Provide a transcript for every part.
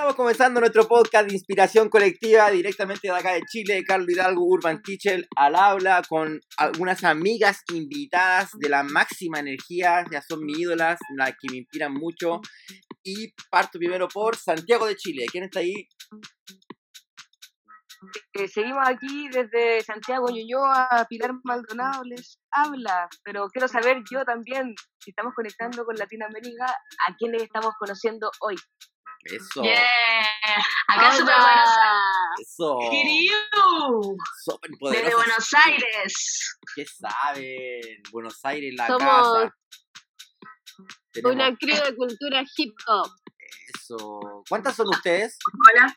Estamos comenzando nuestro podcast de inspiración colectiva directamente de acá de Chile, Carlos Hidalgo Urban Teacher al habla con algunas amigas invitadas de la máxima energía, ya son mis ídolas, las que me inspiran mucho. Y parto primero por Santiago de Chile. ¿Quién está ahí? Eh, seguimos aquí desde Santiago Ñuñoa, Pilar Maldonado les habla, pero quiero saber yo también, si estamos conectando con Latinoamérica, a quiénes estamos conociendo hoy. Eso. Yeah. Acá Super Buenos Aires. Eso. Kiriu. Súper Desde. Buenos Aires. ¿Qué saben? Buenos Aires, la Somos casa. Tenemos Una crew de cultura hip hop. eso. ¿Cuántas son ustedes? Hola.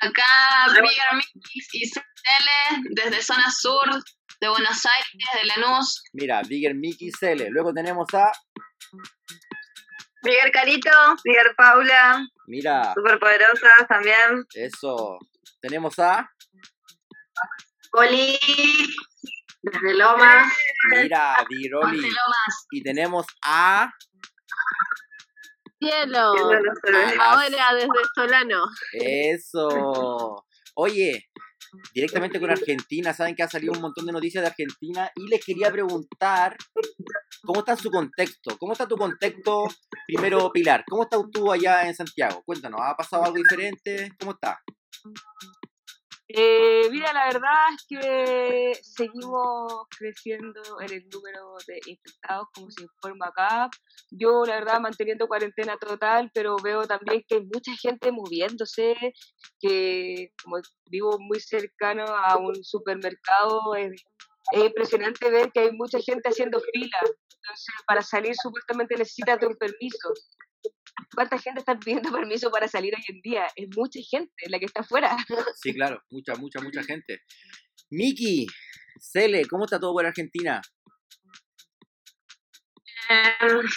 Acá Bigger Mix y CL desde zona sur de Buenos Aires, de Lanús. Mira, Bigger Mickey Cele. Luego tenemos a. Miguel Carito, Miguel Paula, Mira, superpoderosas también. eso. Tenemos a. Oli, desde Loma. Mira, Viroli. Lomas. Y tenemos a. Cielo. Ahora desde Solano. Eso. Oye, directamente con Argentina, saben que ha salido un montón de noticias de Argentina y les quería preguntar cómo está su contexto. ¿Cómo está tu contexto? Primero, Pilar, ¿cómo estás tú allá en Santiago? Cuéntanos, ¿ha pasado algo diferente? ¿Cómo está? Eh, mira, la verdad es que seguimos creciendo en el número de infectados, como se informa acá. Yo, la verdad, manteniendo cuarentena total, pero veo también que hay mucha gente moviéndose, que como vivo muy cercano a un supermercado, es, es impresionante ver que hay mucha gente haciendo fila. Entonces, para salir supuestamente necesitas un permiso. ¿Cuánta gente está pidiendo permiso para salir hoy en día? Es mucha gente la que está afuera. Sí, claro, mucha, mucha, mucha gente. Miki, Cele, ¿cómo está todo por Argentina? Eh,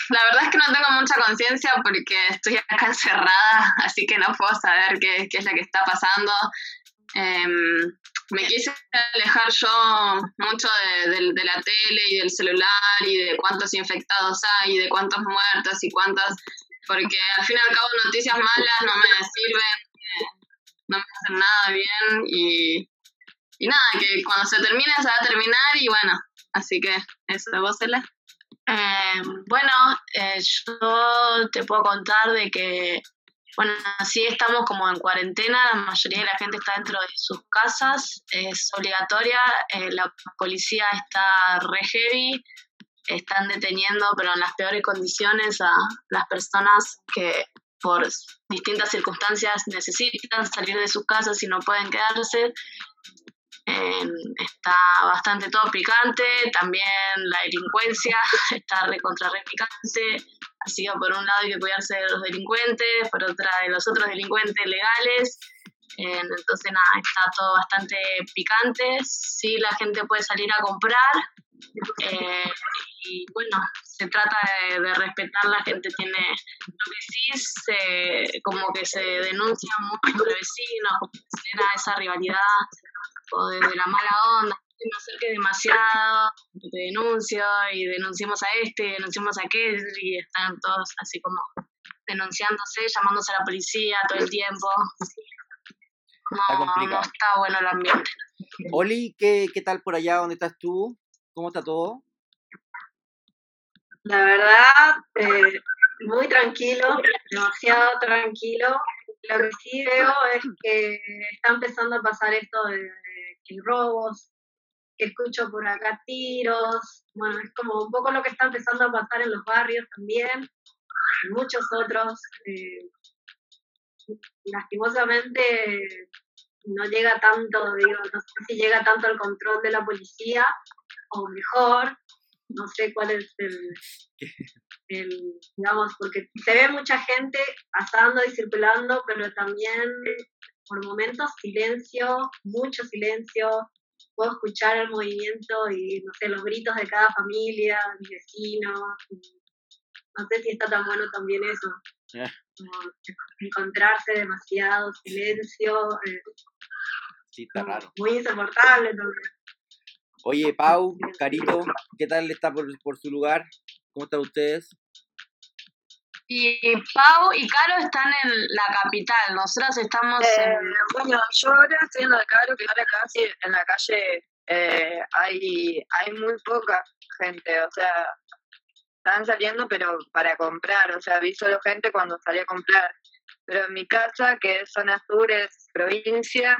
la verdad es que no tengo mucha conciencia porque estoy acá encerrada, así que no puedo saber qué, qué es lo que está pasando. Em, me quise alejar yo mucho de, de- de la tele y del celular y de cuántos infectados hay y de cuántos muertos y cuántas, porque al fin y al cabo noticias malas no me sirven, no me hacen nada bien y, y nada, que cuando se termine se va a terminar y bueno, así que eso, vos, Cela. Eh, bueno, eh, yo te puedo contar de que, bueno, sí estamos como en cuarentena, la mayoría de la gente está dentro de sus casas, es obligatoria, eh, la policía está re heavy, están deteniendo, pero en las peores condiciones, a las personas que por distintas circunstancias necesitan salir de sus casas y no pueden quedarse. Eh, está bastante todo picante, también la delincuencia está recontra re picante, así que por un lado hay que cuidarse de los delincuentes, por otra de los otros delincuentes legales, Eh, entonces nada, está todo bastante picante, sí la gente puede salir a comprar, eh, y bueno, se trata de, de respetar, la gente tiene, lo que sí se, como que se denuncia mucho entre vecinos, como que se genera esa rivalidad o desde la mala onda, no me acerque demasiado, te denuncio y denunciamos a este, denunciamos a aquel y están todos así como denunciándose, llamándose a la policía todo el tiempo. No, Está complicado. no está bueno el ambiente. Oli, ¿qué, ¿qué tal por allá? ¿Dónde estás tú? ¿Cómo está todo? La verdad, eh, muy tranquilo, demasiado tranquilo. Lo que sí veo es que está empezando a pasar esto de, robos, que escucho por acá tiros. Bueno, es como un poco lo que está empezando a pasar en los barrios también, muchos otros. lastimosamente no llega tanto, digo, no sé si llega tanto al control de la policía, o mejor, no sé cuál es el, el, digamos, porque se ve mucha gente pasando y circulando, pero también por momentos silencio, mucho silencio, puedo escuchar el movimiento y, no sé, los gritos de cada familia, mis vecinos, no sé si está tan bueno también eso. Como encontrarse demasiado silencio, eh, Sí, está raro. muy insoportable también. Oye, Pau, Carito, ¿qué tal está por, por su lugar? ¿Cómo están ustedes? Y Pau y Caro están en la capital, nosotras estamos Eh, en... bueno, yo ahora estoy en la Caro, que ahora casi en la calle eh, hay, hay muy poca gente, o sea, están saliendo pero para comprar, o sea, vi solo gente cuando salí a comprar. Pero en mi casa, que es zona sur, es provincia,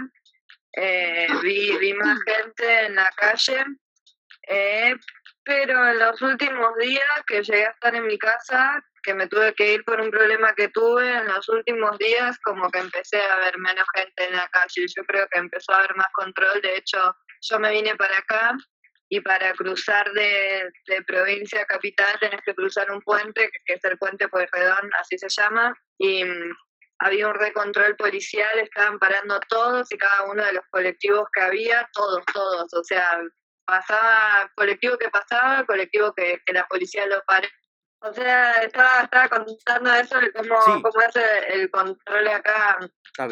eh, vi, vi más gente en la calle, eh, pero en los últimos días que llegué a estar en mi casa, que me tuve que ir por un problema que tuve, en los últimos días como que empecé a ver menos gente en la calle, yo creo que empezó a haber más control, de hecho yo me vine para acá y para cruzar de, de provincia a capital tenés que cruzar un puente, que, es el puente Pueyrredón, así se llama, y había un recontrol policial, estaban parando todos y cada uno de los colectivos que había, todos, todos, o sea, pasaba colectivo que pasaba, colectivo que, que la policía lo paró. O sea, estaba, estaba contando eso de cómo, Sí. cómo es el, el control acá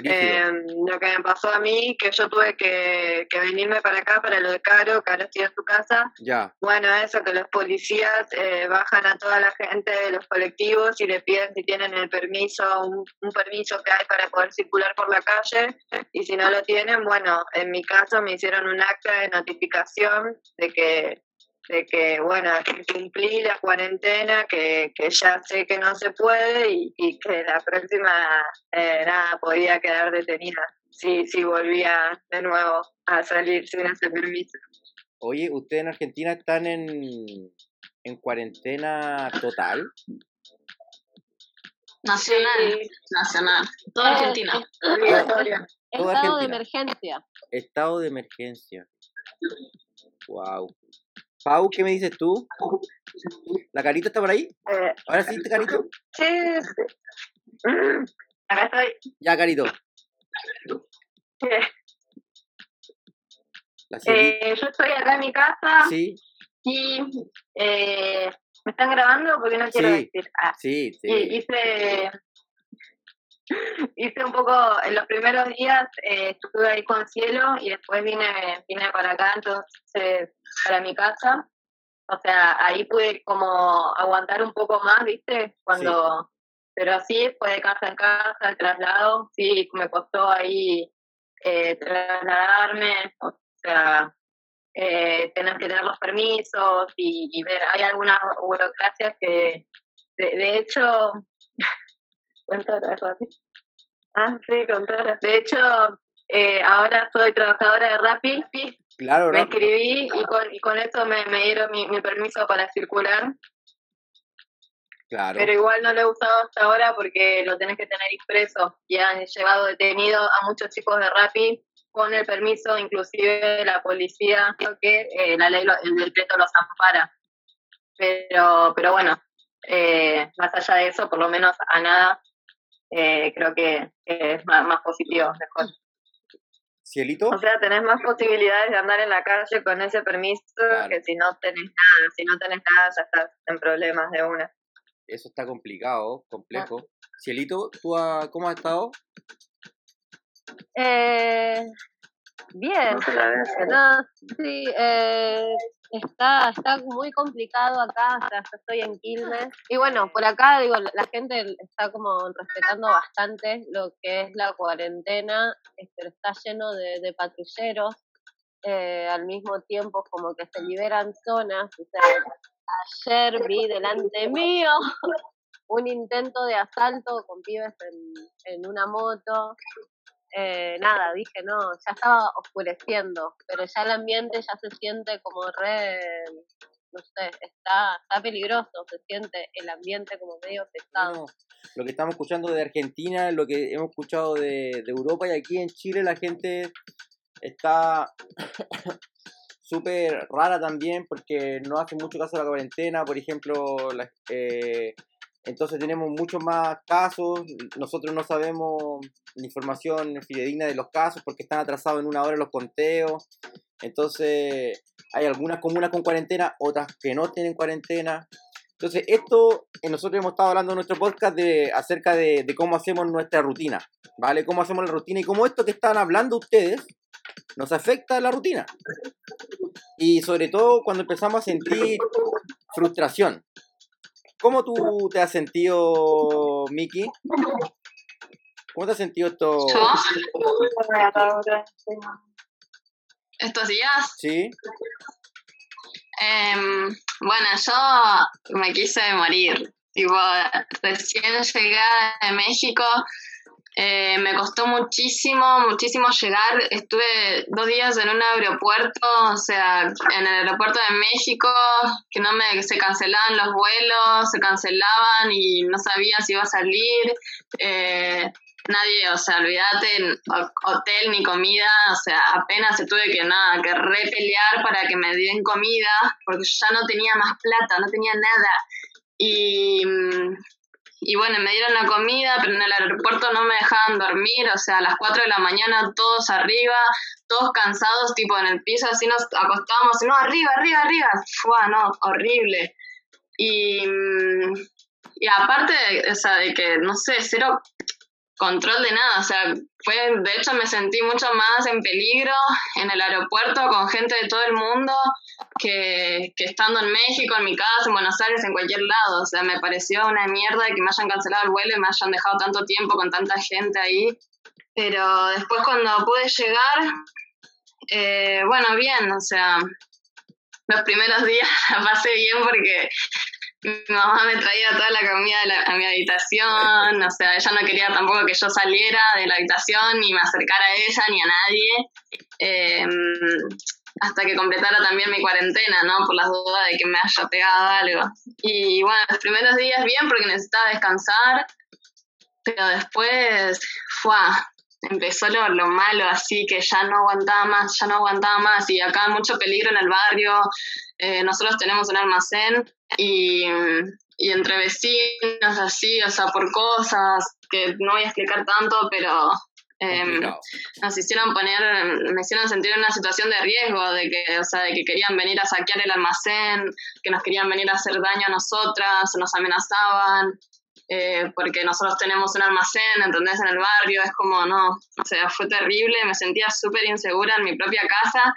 eh, lo que me pasó a mí, que yo tuve que, que venirme para acá para lo de Caro, Caro estoy en su casa. ya. Bueno, eso, que los policías eh, bajan a toda la gente de los colectivos y le piden si tienen el permiso, un, un permiso que hay para poder circular por la calle. Y si no lo tienen, bueno, en mi caso me hicieron un acta de notificación de que de que, bueno, que cumplí la cuarentena, que, que ya sé que no se puede y, y que la próxima, eh, nada, podía quedar detenida si, si volvía de nuevo a salir sin ese permiso. Oye, ¿ustedes en Argentina están en, en cuarentena total? Nacional, nacional, toda Argentina. Toda Estado de emergencia. Estado de emergencia. Wow. Pau, ¿qué me dices tú? ¿La carita está por ahí? Eh, ¿Ahora sí, carito? sí, sí. Mm, Acá estoy. Ya, carito. Eh, yo estoy acá en mi casa Sí, y eh, me están grabando porque no quiero Sí. decir. Ah, sí, y sí. hice, hice un poco, en los primeros días eh, estuve ahí con Cielo y después vine, vine para acá, entonces para mi casa. O sea, ahí pude como aguantar un poco más, ¿viste? Cuando, pero así fue de casa en casa, el traslado, sí, me costó ahí eh, trasladarme, o sea, eh, tener que tener los permisos y, y ver, hay algunas burocracias que, de, de hecho, ¿cuánto era eso así? Ah, sí, contar. De hecho, eh, ahora soy trabajadora de Rappi, Claro, me inscribí y con, y con eso me, me dieron mi, mi permiso para circular, Claro. pero igual no lo he usado hasta ahora porque lo tenés que tener impreso y han llevado detenido a muchos chicos de Rappi con el permiso, inclusive la policía, creo que eh, la ley, lo- el decreto los ampara. Pero, pero bueno, eh, más allá de eso, por lo menos a nada, eh, creo que, que es más, más positivo, mejor. ¿Cielito? O sea, tenés más posibilidades de andar en la calle con ese permiso Claro. que si no tenés nada. Si no tenés nada, ya estás en problemas de una. Eso está complicado, complejo. Cielito, ¿tú ha- cómo has estado? Eh, bien. No, sí, eh, está, está muy complicado acá, o yo estoy en Quilmes. Y bueno, por acá, digo, la gente está como respetando bastante lo que es la cuarentena, pero está lleno de, patrulleros. eh, al mismo tiempo, como que se liberan zonas. O sea, ayer vi delante mío un intento de asalto con pibes en una moto eh, nada, dije, no, ya estaba oscureciendo, pero ya el ambiente ya se siente como re, no sé, está, está peligroso, se siente el ambiente como medio pesado. Bueno, lo que estamos escuchando de Argentina, lo que hemos escuchado de, de Europa y aquí en Chile la gente está súper rara también porque no hace mucho caso a la cuarentena, por ejemplo, la- eh, entonces tenemos muchos más casos, nosotros no sabemos la información fidedigna de los casos porque están atrasados en una hora los conteos, entonces hay algunas comunas con cuarentena, otras que no tienen cuarentena, entonces, esto, eh, nosotros hemos estado hablando en nuestro podcast de, acerca de, de cómo hacemos nuestra rutina, ¿vale? Cómo hacemos la rutina y cómo esto que están hablando ustedes nos afecta la rutina. Y sobre todo cuando empezamos a sentir frustración. ¿Cómo tú te has sentido, Miki? ¿Cómo te has sentido esto? ¿Estos días? Sí. Em, bueno, yo me quise morir. Tipo, recién llegué de México, eh, me costó muchísimo, muchísimo llegar. Estuve dos días en un aeropuerto, o sea, en el aeropuerto de México, que no me, se cancelaban los vuelos, se cancelaban y no sabía si iba a salir. Eh, nadie, o sea, olvídate, hotel ni comida, o sea, apenas se tuve que nada, que repelear para que me den comida, porque ya no tenía más plata, no tenía nada. Y, y bueno, me dieron la comida, pero en el aeropuerto no me dejaban dormir, o sea, a las 4 de la mañana todos arriba, todos cansados, tipo en el piso, así nos acostábamos, no, arriba, arriba, arriba, fue, no, horrible. Y, y aparte, o sea, de que, no sé, cero control de nada, o sea, fue, de hecho me sentí mucho más en peligro en el aeropuerto con gente de todo el mundo que, que estando en México, en mi casa, en Buenos Aires, en cualquier lado, o sea, me pareció una mierda que me hayan cancelado el vuelo y me hayan dejado tanto tiempo con tanta gente ahí, pero después cuando pude llegar, eh, bueno, bien, o sea, los primeros días la pasé bien porque mi mamá me traía toda la comida a mi habitación, o sea, ella no quería tampoco que yo saliera de la habitación ni me acercara a ella ni a nadie, em, hasta que completara también mi cuarentena, ¿no? Por las dudas de que me haya pegado algo. Y bueno, los primeros días bien porque necesitaba descansar, pero después, fue empezó lo, lo, malo, así que ya no aguantaba más, ya no aguantaba más, y acá mucho peligro en el barrio, eh, nosotros tenemos un almacén y, y, entre vecinos, así, o sea, por cosas que no voy a explicar tanto, pero eh, nos hicieron poner, me hicieron sentir en una situación de riesgo, de que, o sea, de que querían venir a saquear el almacén, que nos querían venir a hacer daño a nosotras, nos amenazaban. Eh, porque nosotros tenemos un almacén, ¿entendés? En el barrio, es como, no, o sea, fue terrible, me sentía súper insegura en mi propia casa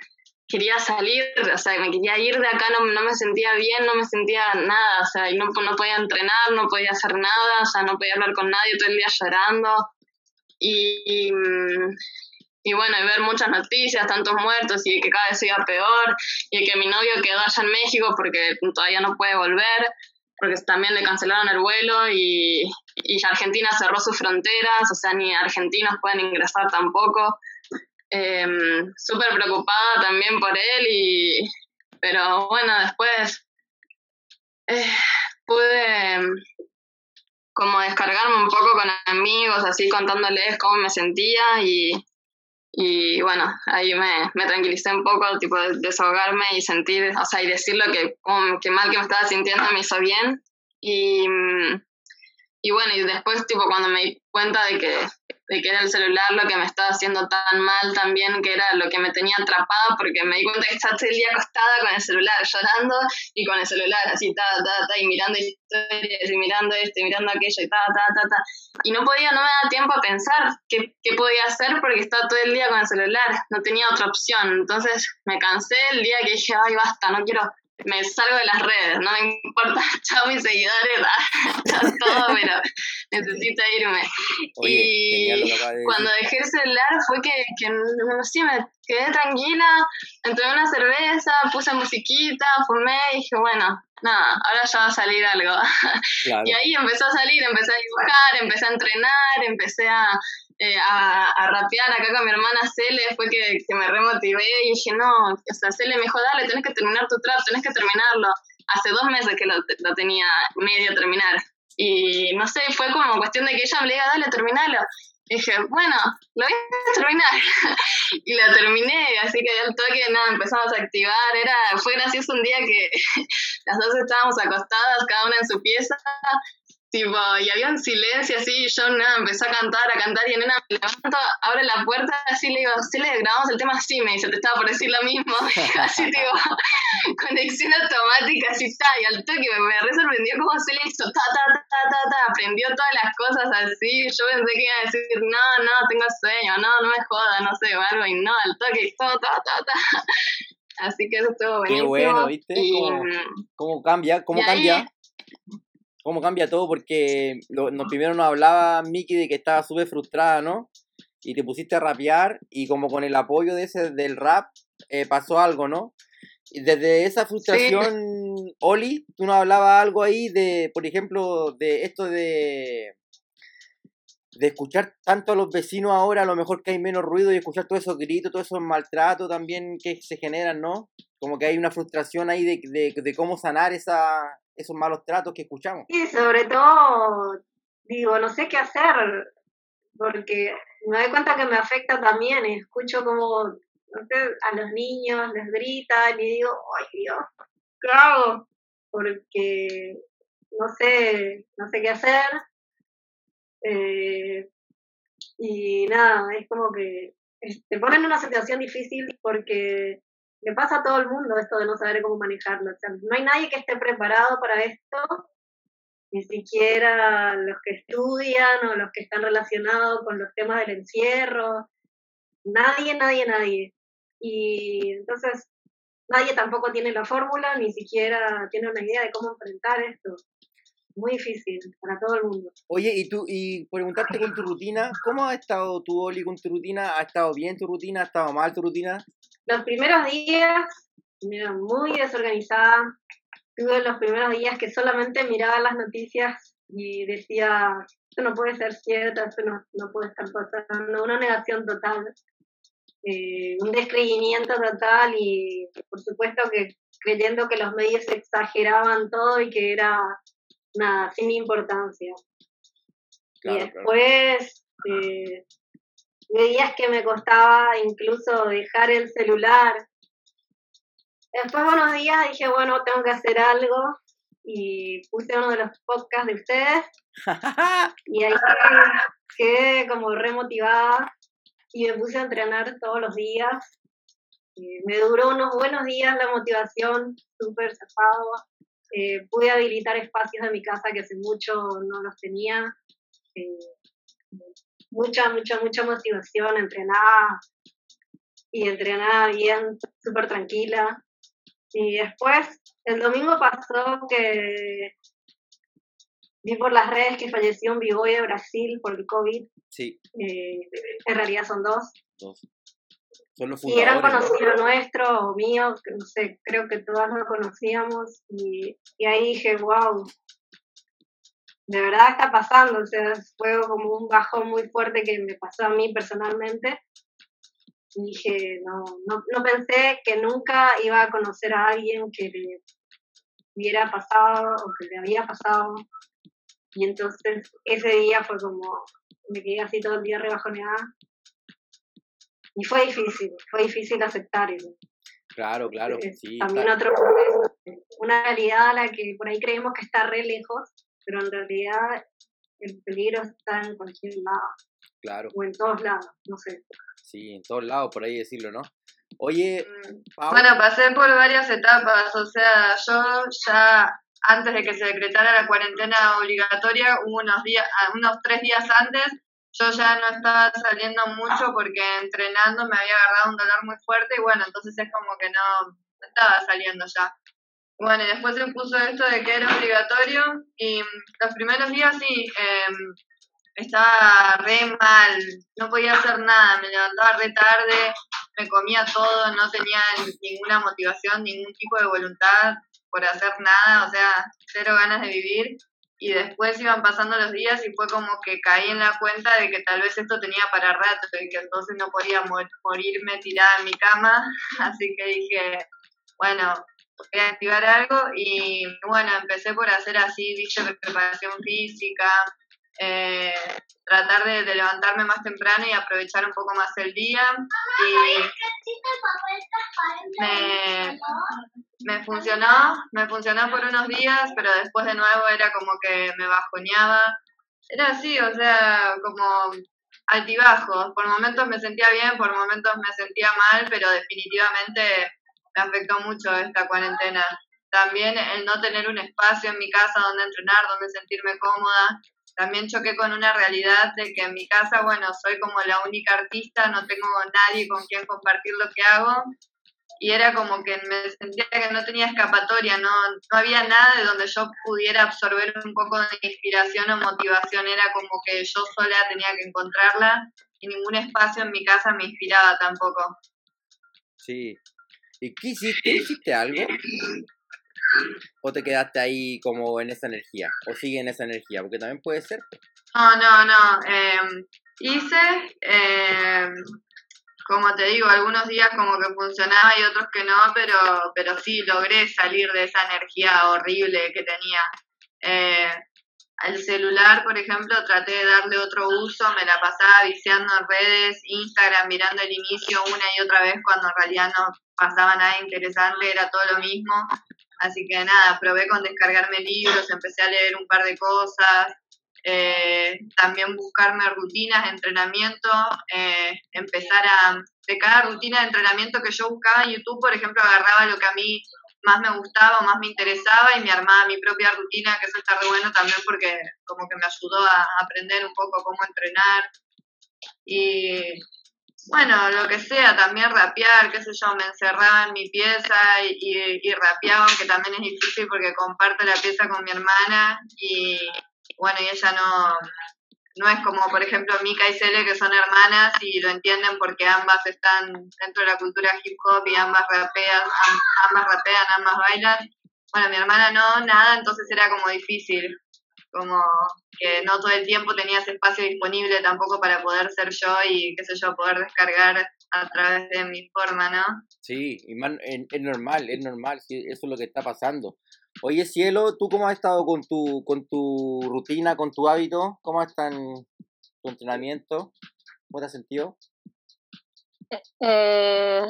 quería salir, o sea, me quería ir de acá, no, no me sentía bien, no me sentía nada, o sea, y no, no podía entrenar, no podía hacer nada, o sea, no podía hablar con nadie, todo el día llorando. Y, y, bueno, y ver muchas noticias, tantos muertos, y que cada vez iba peor, y que mi novio quedó allá en México porque todavía no puede volver, porque también le cancelaron el vuelo, y, y Argentina cerró sus fronteras, o sea, ni argentinos pueden ingresar tampoco eh, súper preocupada también por él, y, pero bueno, después eh, pude em, como descargarme un poco con amigos, así contándoles cómo me sentía y, y bueno, ahí me, me tranquilicé un poco, tipo desahogarme y sentir, o sea, y decir lo que, que mal que me estaba sintiendo me hizo bien. Y, y bueno, y después, tipo, cuando me di cuenta de que de que era el celular lo que me estaba haciendo tan mal también, que era lo que me tenía atrapada, porque me di cuenta que estaba todo el día acostada con el celular, llorando y con el celular así, ta, ta, ta, y mirando historias, y mirando esto, y mirando aquello, y ta, ta, ta, ta. Y no podía, no me daba tiempo a pensar qué, qué podía hacer porque estaba todo el día con el celular, no tenía otra opción. Entonces me cansé el día que dije, ay, basta, no quiero me salgo de las redes, no me importa, chao mis seguidores, chao todo, pero necesito irme. y cuando dejé el celular fue que, que no sé, me quedé tranquila, entré una cerveza, puse musiquita, fumé y dije, bueno, nada, ahora ya va a salir algo. Y ahí empezó a salir, empecé a dibujar, empecé a entrenar, empecé a, eh, a, a, rapear acá con mi hermana Cele, fue que, que, me remotivé y dije, no, o sea, Cele me dijo, dale, tenés que terminar tu trap, tenés que terminarlo. Hace dos meses que lo, lo tenía medio terminar. Y no sé, fue como cuestión de que ella me diga, dale, terminalo. Y dije, bueno, lo voy a terminar. y lo terminé, así que al toque, nada, empezamos a activar. Era, fue gracioso un día que las dos estábamos acostadas, cada una en su pieza, Tipo, y había un silencio así, y yo nada, empecé a cantar, a cantar, y nena me levanto, abre la puerta, así le digo, sí, le grabamos el tema así, me dice, te estaba por decir lo mismo, así, tipo, conexión automática, así, está, y al toque me, me re sorprendió cómo se le hizo, ta, ta, ta, ta, ta, aprendió todas las cosas así, yo pensé que iba a decir, no, no, tengo sueño, no, no me joda, no sé, o algo, y no, al toque, todo, ta, ta, ta. Así que eso estuvo buenísimo. Qué bueno, ¿viste? ¿Cómo, cómo cambia? ¿Cómo cambia? Cómo cambia todo, porque lo, nos, primero nos hablaba Miki de que estaba súper frustrada, ¿no? Y te pusiste a rapear y como con el apoyo de ese del rap eh, pasó algo, ¿no? Y desde esa frustración, Oli, tú nos hablabas algo ahí de, por ejemplo, de esto de de escuchar tanto a los vecinos ahora, a lo mejor que hay menos ruido y escuchar todos esos gritos, todos esos maltratos también que se generan, ¿no? Como que hay una frustración ahí de, de, de cómo sanar esa, esos malos tratos que escuchamos. Sí, sobre todo, digo, no sé qué hacer, porque me doy cuenta que me afecta también, escucho como, no sé, a los niños les gritan y digo, ay Dios, ¿qué hago? Porque no sé, no sé qué hacer. Eh, y nada, es como que te ponen en una situación difícil porque le pasa a todo el mundo esto de no saber cómo manejarlo. O sea, no hay nadie que esté preparado para esto, ni siquiera los que estudian o los que están relacionados con los temas del encierro. Nadie, nadie, nadie. Y entonces nadie tampoco tiene la fórmula, ni siquiera tiene una idea de cómo enfrentar esto. Muy difícil para todo el mundo. Oye, y tú, y preguntarte con tu rutina, ¿cómo ha estado tu Oli con tu rutina? ¿Ha estado bien tu rutina? ¿Ha estado mal tu rutina? Los primeros días, mira, muy desorganizada. Tuve los primeros días que solamente miraba las noticias y decía, esto no puede ser cierto, esto no, no puede estar pasando. Una negación total, eh, un descreimiento total y por supuesto que creyendo que los medios exageraban todo y que era nada, sin importancia. y después, eh, de días que me costaba incluso dejar el celular. Después de unos días dije, bueno, tengo que hacer algo y puse uno de los podcasts de ustedes y ahí quedé, como remotivada y me puse a entrenar todos los días. Eh, me duró unos buenos días la motivación, súper zafado. Eh, pude habilitar espacios de mi casa que hace mucho no los tenía. Eh, mucha, mucha, mucha motivación, entrenaba y entrenaba bien, súper tranquila. Y después, el domingo pasó que vi por las redes que falleció un bigoy de Brasil por el COVID. Sí. Eh, en realidad son dos. Dos. Son los y eran conocidos nuestros, míos, no sé, creo que todas lo conocíamos. Y, y ahí dije, wow, de verdad está pasando, o sea, fue como un bajón muy fuerte que me pasó a mí personalmente. Y dije, no, no, no pensé que nunca iba a conocer a alguien que le hubiera pasado o que le había pasado. Y entonces ese día fue como, me quedé así todo el día rebajoneada. Y fue difícil, fue difícil aceptar eso. Claro, claro. Sí, También otro proceso, una realidad a la que por ahí creemos que está re lejos, pero en realidad el peligro está en cualquier lado. Claro. O en todos lados, no sé. Sí, en todos lados, por ahí decirlo, ¿no? Oye, mm, bueno, pasé por varias etapas, o sea, yo ya antes de que se decretara la cuarentena obligatoria, unos días, ah, unos tres días antes, yo ya no estaba saliendo mucho porque entrenando me había agarrado un dolor muy fuerte y bueno, entonces es como que no estaba saliendo ya. Bueno, y después se puso esto de que era obligatorio y los primeros días sí, eh, estaba re mal, no podía hacer nada, me levantaba re tarde, me comía todo, no tenía ninguna motivación, ningún tipo de voluntad por hacer nada, o sea, cero ganas de vivir. Y después iban pasando los días y fue como que caí en la cuenta de que tal vez esto tenía para rato y que entonces no podía morirme tirada en mi cama. Así que dije, bueno, activar algo y bueno, empecé por hacer así, viste, preparación física, eh, tratar de, levantarme más temprano y aprovechar un poco más el día y me, me funcionó, me funcionó por unos días, pero después de nuevo era como que me bajoneaba. Era así, o sea, como altibajos. Por momentos me sentía bien, por momentos me sentía mal, pero definitivamente me afectó mucho esta cuarentena. También el no tener un espacio en mi casa donde entrenar, donde sentirme cómoda. También choqué con una realidad de que en mi casa, bueno, soy como la única artista, no tengo nadie con quien compartir lo que hago. y era como que me sentía que no tenía escapatoria, no, no había nada de donde yo pudiera absorber un poco de inspiración o motivación, era como que yo sola tenía que encontrarla y ningún espacio en mi casa me inspiraba tampoco. Sí. ¿Y qué hiciste? ¿Hiciste algo? ¿O te quedaste ahí como en esa energía? ¿O sigue en esa energía? Porque también puede ser. No, no, no. Eh, hice, eh, como te digo, algunos días como que funcionaba y otros que no, pero, pero sí logré salir de esa energía horrible que tenía. Eh, al celular, por ejemplo, traté de darle otro uso, me la pasaba viciando en redes, Instagram, mirando el inicio una y otra vez cuando en realidad no pasaba nada interesante, era todo lo mismo. Así que nada, probé con descargarme libros, empecé a leer un par de cosas, eh, también buscarme rutinas de entrenamiento, eh, empezar a, de cada rutina de entrenamiento que yo buscaba en YouTube, por ejemplo, agarraba lo que a mí más me gustaba o más me interesaba y me armaba mi propia rutina, que eso está re bueno también porque como que me ayudó a aprender un poco cómo entrenar. Y bueno, lo que sea, también rapear, qué sé yo, me encerraba en mi pieza y, y, y rapeaba, aunque también es difícil porque comparto la pieza con mi hermana y, bueno, y ella no, no es como, por ejemplo, Mika y Cele, que son hermanas y lo entienden porque ambas están dentro de la cultura hip hop y ambas rapean, ambas rapean, ambas bailan. Bueno, mi hermana no, nada, entonces era como difícil, como que no todo el tiempo tenía ese espacio disponible tampoco para poder ser yo y, qué sé yo, poder descargar a través de mi forma, ¿no? Sí, y man, es, es normal, es normal, sí, eso es lo que está pasando. Oye, Cielo, ¿tú cómo has estado con tu, con tu rutina, con tu hábito? ¿Cómo está en tu entrenamiento? ¿Cómo te has sentido? Eh,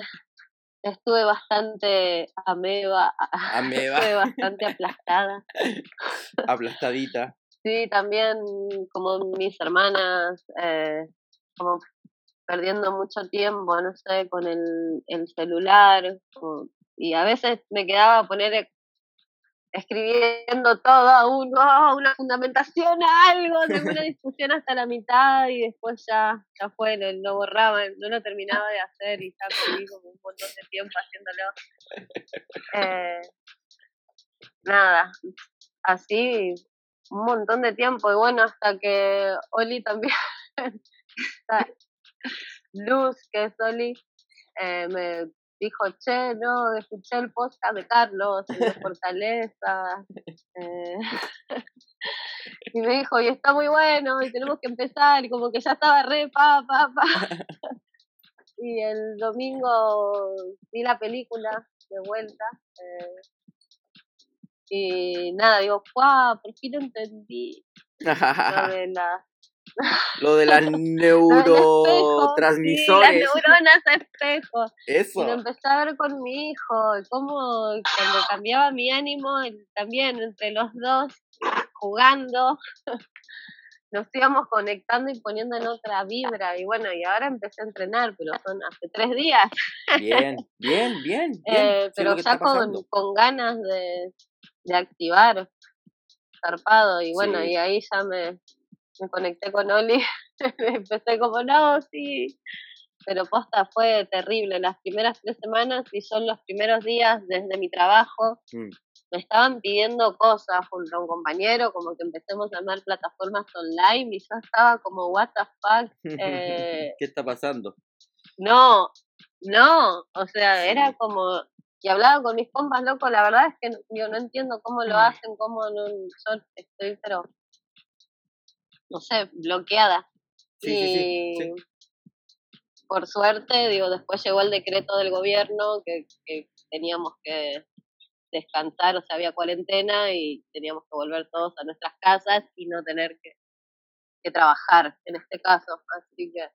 estuve bastante ameba, Ameba. estuve bastante aplastada. Aplastadita. Sí, también como mis hermanas, eh, como perdiendo mucho tiempo, no sé, con el, el celular. como- y a veces me quedaba a poner escribiendo todo a uno, oh, una fundamentación a algo, de una discusión hasta la mitad y después ya, ya fue, lo, lo borraba, no lo terminaba de hacer y ya perdí como un montón de tiempo haciéndolo. Eh, nada, así un montón de tiempo y bueno, hasta que Oli también, Luz, que es Oli, eh, me dijo, che, no, escuché el podcast de Carlos, de Fortaleza. eh, y me dijo, y está muy bueno, y tenemos que empezar, y como que ya estaba re, pa, pa, pa. Y el domingo vi la película de vuelta. eh, y nada, digo, ¡guau! Por fin entendí lo de la Lo de las sí, neurotransmisores. las neuronas a espejo. Y Eso. lo empecé a ver con mi hijo, y cómo cuando cambiaba mi ánimo, también entre los dos, jugando, nos íbamos conectando y poniendo en otra vibra. Y bueno, y ahora empecé a entrenar, pero son hace tres días, Bien, bien, bien. bien. eh, pero ya con, con ganas de, de activar, zarpado. Y bueno, Sí. y ahí ya me, me conecté con Oli, empecé como, no, sí. Pero posta fue terrible las primeras tres semanas y son los primeros días desde mi trabajo. Mm. Me estaban pidiendo cosas junto a un compañero, como que empecemos a armar plataformas online y yo estaba como, what the fuck. Eh, ¿Qué está pasando? no, no, o sea, era Sí. como, y hablaba con mis compas, loco, la verdad es que yo no entiendo cómo lo hacen, cómo no, yo estoy, pero, no sé, bloqueada. Sí, sí, sí, sí. y por suerte, digo, después llegó el decreto del gobierno que, que teníamos que descansar, o sea, había cuarentena y teníamos que volver todos a nuestras casas y no tener que, que trabajar en este caso. Así que,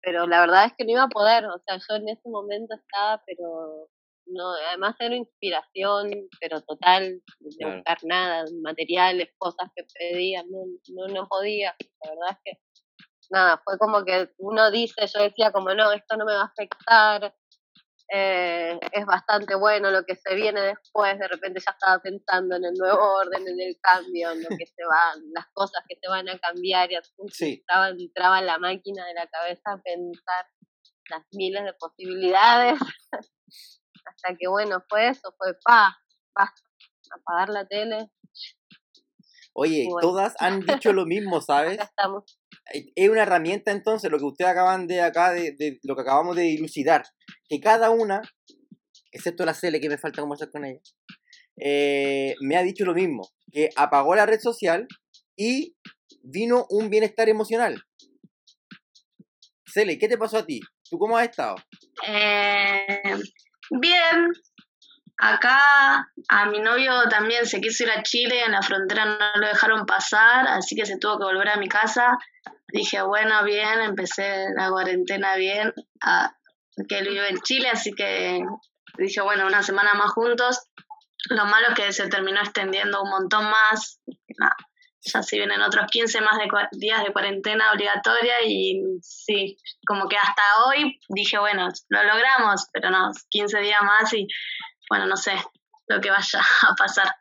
pero la verdad es que no iba a poder, o sea, yo en ese momento estaba, pero no, además era inspiración, pero total, de buscar nada, materiales, cosas que pedían, no, no, no podía, la verdad es que nada, fue como que uno dice, yo decía como no, esto no me va a afectar, eh, es bastante bueno lo que se viene después, de repente ya estaba pensando en el nuevo orden, en el cambio, en lo que se van, las cosas que se van a cambiar y así, Sí. entraba, entraba en la máquina de la cabeza a pensar las miles de posibilidades hasta que bueno, fue eso, fue pa, pa, apagar la tele. Oye, Bueno. todas han dicho lo mismo, ¿sabes? Acá estamos. es una herramienta entonces lo que ustedes acaban de acá de, de- lo que acabamos de dilucidar que cada una excepto la Cele que me falta conversar con ella eh, me ha dicho lo mismo que apagó la red social y vino un bienestar emocional Cele ¿qué te pasó a ti? ¿tú cómo has estado? Eh, bien, acá a mi novio también se quiso ir a Chile, en la frontera no lo dejaron pasar, así que se tuvo que volver a mi casa. Dije, bueno, bien, empecé la cuarentena bien, que él vive en Chile, así que dije, bueno, una semana más juntos. Lo malo es que se terminó extendiendo un montón más. Ya si vienen otros 15 más de días de cuarentena obligatoria y sí, como que hasta hoy dije, bueno, lo logramos, pero no, 15 días más y bueno, no sé lo que vaya a pasar.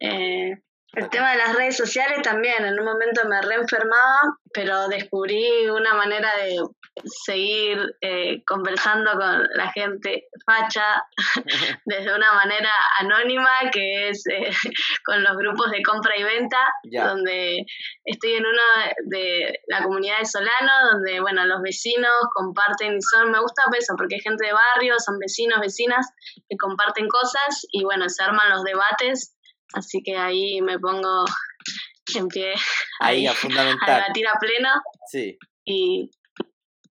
Eh, el tema de las redes sociales también, en un momento me reenfermaba, pero descubrí una manera de seguir eh, conversando con la gente facha desde una manera anónima, que es eh, con los grupos de compra y venta, Ya. donde estoy en uno de la comunidad de Solano, donde, bueno, los vecinos comparten y son, me gusta eso, porque hay gente de barrio, son vecinos, vecinas, que comparten cosas y, bueno, se arman los debates, así que ahí me pongo en pie ahí a a fundamental debatir a pleno. Sí. Y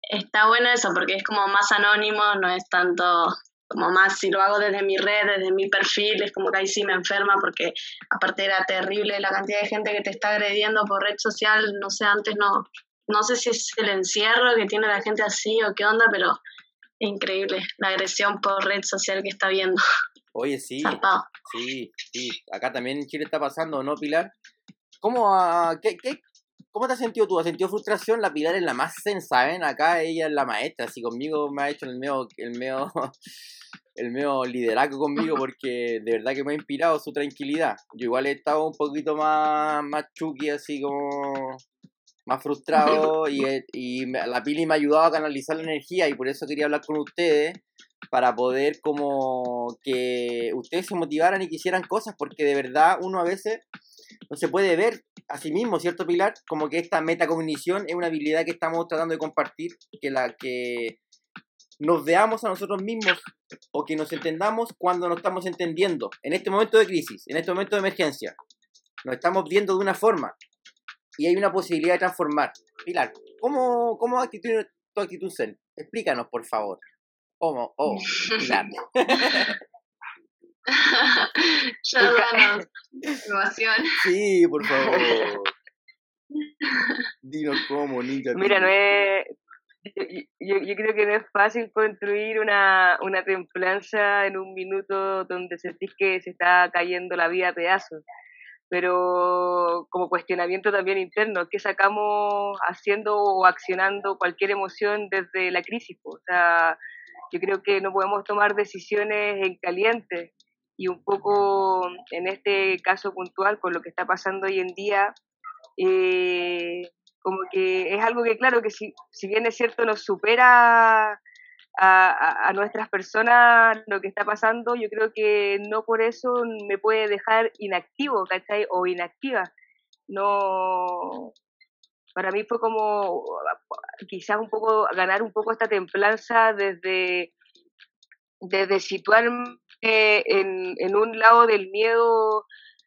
está bueno eso porque es como más anónimo, no es tanto como más si lo hago desde mi red, desde mi perfil, es como que ahí sí me enferma porque aparte era terrible la cantidad de gente que te está agrediendo por red social, no sé, antes no, no sé si es el encierro que tiene la gente así o qué onda, pero increíble la agresión por red social que está viendo. oye sí. Zarpado. Sí, sí, acá también en Chile está pasando, ¿no, Pilar? ¿Cómo, ah, qué, qué, ¿Cómo te has sentido tú? ¿Has sentido frustración? La Pilar es la más zen, ¿saben? Acá ella es la maestra, así conmigo me ha hecho el medio, el medio, el medio liderazgo conmigo porque de verdad que me ha inspirado su tranquilidad. Yo igual he estado un poquito más, más chuki, así como más frustrado y, y la Pili me ha ayudado a canalizar la energía y por eso quería hablar con ustedes para poder como que ustedes se motivaran y quisieran cosas, porque de verdad uno a veces no se puede ver a sí mismo, ¿cierto Pilar? Como que esta metacognición es una habilidad que estamos tratando de compartir, que la que nos veamos a nosotros mismos o que nos entendamos cuando nos estamos entendiendo en este momento de crisis, en este momento de emergencia. Nos estamos viendo de una forma y hay una posibilidad de transformar. Pilar, ¿cómo, cómo actitud, tu actitud zen? Explícanos, por favor. ¿Cómo? Oh, Pilar. Yo danos información. Sí, por favor. Dinos cómo, Ninja. Mira, no es. Yo, yo, yo creo que no es fácil construir una, una templanza en un minuto donde sentís que se está cayendo la vida a pedazos. Pero como cuestionamiento también interno, ¿qué sacamos haciendo o accionando cualquier emoción desde la crisis? O sea, yo creo que no podemos tomar decisiones en caliente y un poco en este caso puntual con lo que está pasando hoy en día, eh, como que es algo que claro que si, si bien es cierto nos supera a, nuestras personas lo que está pasando, yo creo que no por eso me puede dejar inactivo, ¿cachai? O inactiva. No, para mí fue como quizás un poco ganar un poco esta templanza desde, desde situarme en, en un lado del miedo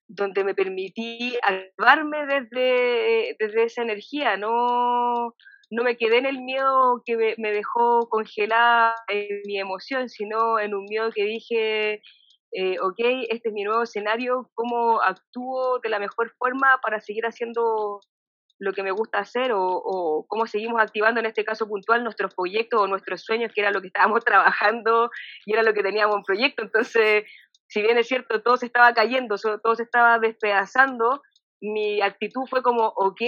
donde me permití activarme desde, desde esa energía, no, no me quedé en el miedo que me, dejó congelada en mi emoción, sino en un miedo que dije, eh, ok, este es mi nuevo escenario, ¿cómo actúo de la mejor forma para seguir haciendo lo que me gusta hacer o, o cómo seguimos activando en este caso puntual nuestros proyectos o nuestros sueños, que era lo que estábamos trabajando y era lo que teníamos en proyecto. Entonces, si bien es cierto, todo se estaba cayendo, todo se estaba despedazando, mi actitud fue como, ok,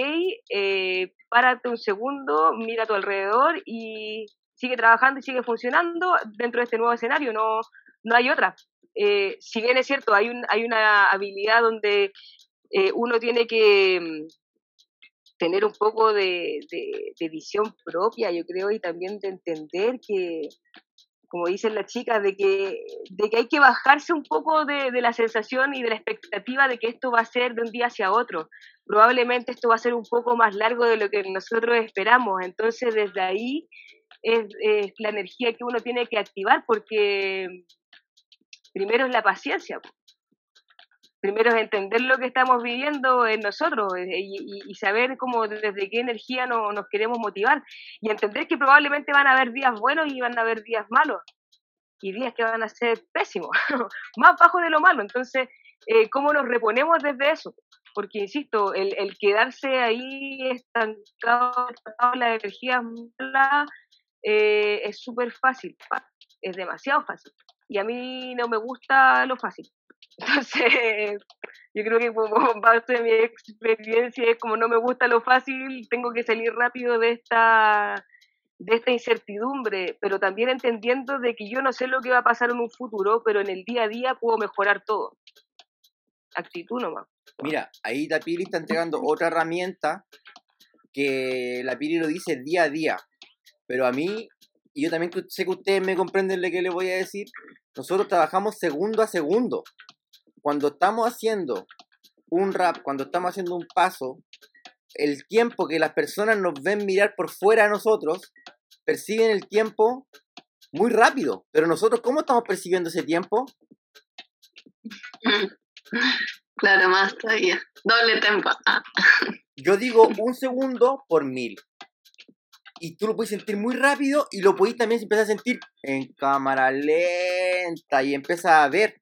eh, párate un segundo, mira a tu alrededor y sigue trabajando y sigue funcionando dentro de este nuevo escenario, no, no hay otra. Eh, si bien es cierto, hay, un, hay una habilidad donde eh, uno tiene que mm, tener un poco de, de- de visión propia, yo creo, y también de entender que como dicen las chicas, de que, de que hay que bajarse un poco de, de, la sensación y de la expectativa de que esto va a ser de un día hacia otro. Probablemente esto va a ser un poco más largo de lo que nosotros esperamos. Entonces, desde ahí es, es la energía que uno tiene que activar porque primero es la paciencia primero es entender lo que estamos viviendo en nosotros eh, y, saber cómo desde qué energía nos queremos motivar y entender que probablemente van a haber días buenos y van a haber días malos y días que van a ser pésimos, más bajos de lo malo. Entonces, eh, ¿cómo nos reponemos desde eso? Porque, insisto, el, el quedarse ahí estancado en la energía mala eh, es súper fácil, es demasiado fácil. Y a mí no me gusta lo fácil. Entonces, yo creo que como parte de mi experiencia es como no me gusta lo fácil, tengo que salir rápido de esta de esta incertidumbre, pero también entendiendo de que yo no sé lo que va a pasar en un futuro, pero en el día a día puedo mejorar todo. Actitud nomás. Mira, ahí la Pili está entregando otra herramienta que la Pili lo dice día a día, pero a mí, y yo también sé que ustedes me comprenden lo que les voy a decir, nosotros trabajamos segundo a segundo cuando estamos haciendo un rap, cuando estamos haciendo un paso, el tiempo que las personas nos ven mirar por fuera de nosotros, perciben el tiempo muy rápido. Pero nosotros, ¿cómo estamos percibiendo ese tiempo? Claro, más todavía. Doble tiempo. Ah. Yo digo un segundo por mil. Y tú lo puedes sentir muy rápido y lo puedes también empezar a sentir en cámara lenta y empiezas a ver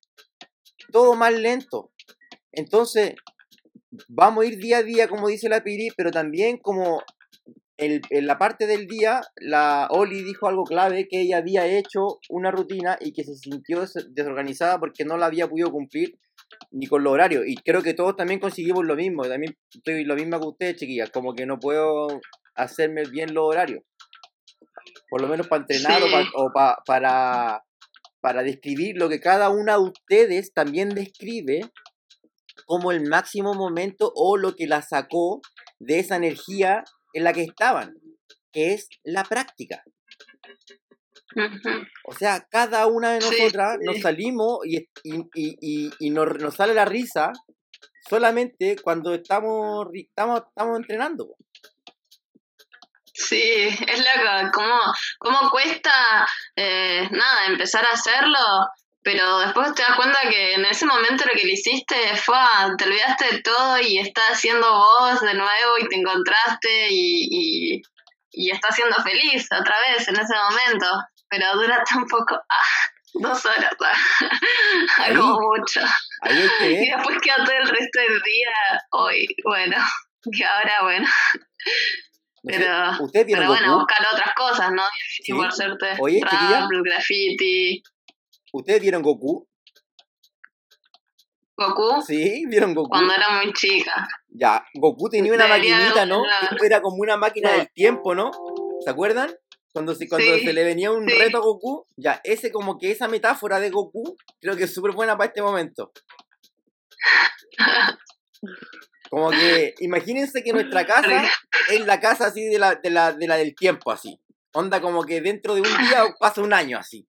todo más lento. Entonces, vamos a ir día a día, como dice la Piri, pero también como en, la parte del día, la Oli dijo algo clave, que ella había hecho una rutina y que se sintió desorganizada porque no la había podido cumplir ni con los horarios. Y creo que todos también conseguimos lo mismo. También estoy lo mismo que ustedes, chiquillas. Como que no puedo hacerme bien los horarios. Por lo menos para entrenar o, para para describir lo que cada una de ustedes también describe como el máximo momento o lo que la sacó de esa energía en la que estaban, que es la práctica. O sea, cada una de nosotras nos salimos y, y, nos, sale la risa solamente cuando estamos, estamos, estamos entrenando. Sí, es loco, cómo, cómo cuesta, eh, nada, empezar a hacerlo, pero después te das cuenta que en ese momento lo que le hiciste fue, te olvidaste de todo y estás siendo vos de nuevo y te encontraste y, y, y estás siendo feliz otra vez en ese momento, pero dura tan poco, ah, dos horas, ah, algo mucho. y después queda todo el resto del día hoy, bueno, que ahora, bueno. Pero, ¿Ustedes vieron pero bueno, buscar otras cosas, ¿no? ¿Sí? Por hacerte Oye, rap, graffiti. ¿Ustedes vieron Goku? ¿Goku? Sí, vieron Goku. Cuando era muy chica. Ya, Goku tenía una maquinita, ¿no? Era como una máquina del tiempo, ¿no? ¿Se acuerdan? Cuando, se, cuando se le venía un reto a Goku, ya, ese como que esa metáfora de Goku, creo que es súper buena para este momento. Como que, imagínense que nuestra casa es la casa así de la, de la, de la del tiempo, así. Onda como que dentro de un día pasa un año así.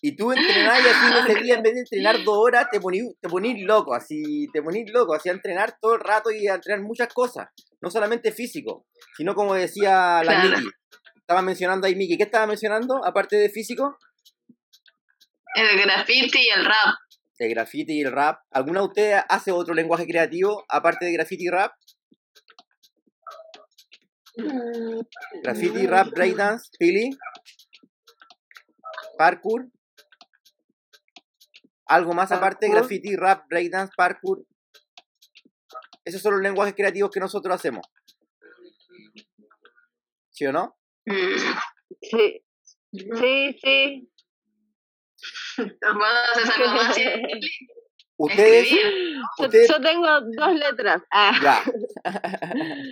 Y tú entrenás y así ese día, en vez de entrenar dos horas, te ponís, te ponís loco, así, te ponís loco, así a entrenar todo el rato y a entrenar muchas cosas. No solamente físico, sino como decía la Miki. Estaba mencionando ahí Miki. ¿Qué estaba mencionando aparte de físico? El graffiti y el rap el graffiti y el rap. ¿Alguna de ustedes hace otro lenguaje creativo aparte de graffiti y rap? Graffiti, rap, breakdance, Pili. Parkour. ¿Algo más aparte? Graffiti, rap, breakdance, parkour. Esos son los lenguajes creativos que nosotros hacemos. ¿Sí o no? Sí. Sí, sí. ¿Ustedes? Yo, tengo dos letras. Ah.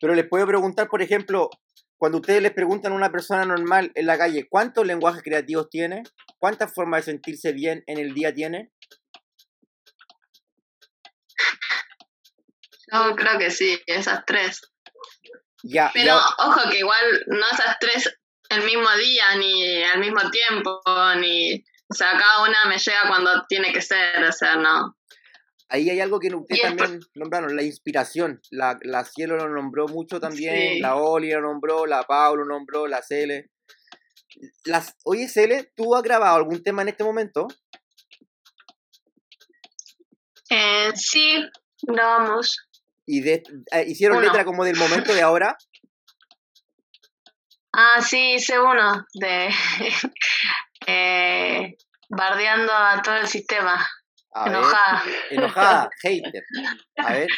Pero les puedo preguntar, por ejemplo, cuando ustedes les preguntan a una persona normal en la calle, ¿cuántos lenguajes creativos tiene? ¿Cuántas formas de sentirse bien en el día tiene? Yo creo que sí, esas tres. Ya, Pero ojo que igual no esas tres el mismo día, ni al mismo tiempo, ni... O sea, cada una me llega cuando tiene que ser, o sea, no. Ahí hay algo que ustedes también nombraron, la inspiración. La, la Cielo lo nombró mucho también, Sí. la Oli lo nombró, la Pau lo nombró, la Cele. Las, oye, Cele, ¿tú has grabado algún tema en este momento? Eh, sí, grabamos. ¿Y de, eh, hicieron Uno. letra como del momento de ahora? Ah, sí, hice uno de eh, bardeando a todo el sistema. A ver, Enojada. enojada, hater. A ver,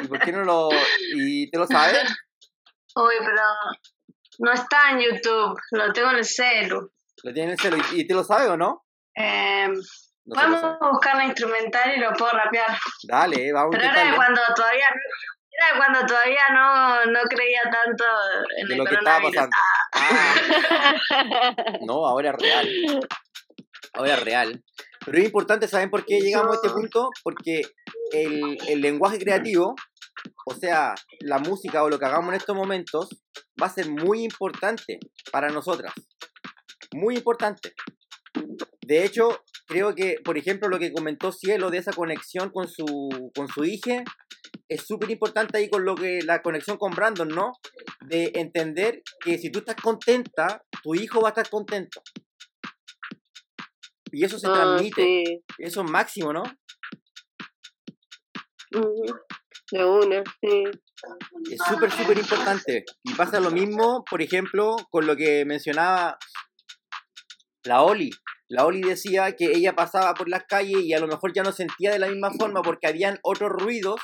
¿y por qué no lo... ¿Y te lo sabes? Uy, pero no está en YouTube, lo tengo en el celu. Lo tiene en el celo. ¿Y, te lo sabes o no? Eh, No sabe. buscar la instrumental y lo puedo rapear. Dale, eh, vamos a Pero era de intentarlo. cuando todavía era cuando todavía no, no creía tanto en De el lo que estaba pasando. Ah. No, ahora es real. Ahora es real. Pero es importante, ¿saben por qué llegamos a este punto? Porque el, el lenguaje creativo, o sea, la música o lo que hagamos en estos momentos, va a ser muy importante para nosotras. Muy importante. De hecho, creo que, por ejemplo, lo que comentó Cielo de esa conexión con su, con su hija, es súper importante ahí con lo que la conexión con Brandon, ¿no? De entender que si tú estás contenta, tu hijo va a estar contento. Y eso se Ah, transmite. sí. Eso es máximo, ¿no? De una, sí. Es súper, súper importante. Y pasa lo mismo, por ejemplo, con lo que mencionaba la Oli. La Oli decía que ella pasaba por las calles y a lo mejor ya no sentía de la misma forma porque habían otros ruidos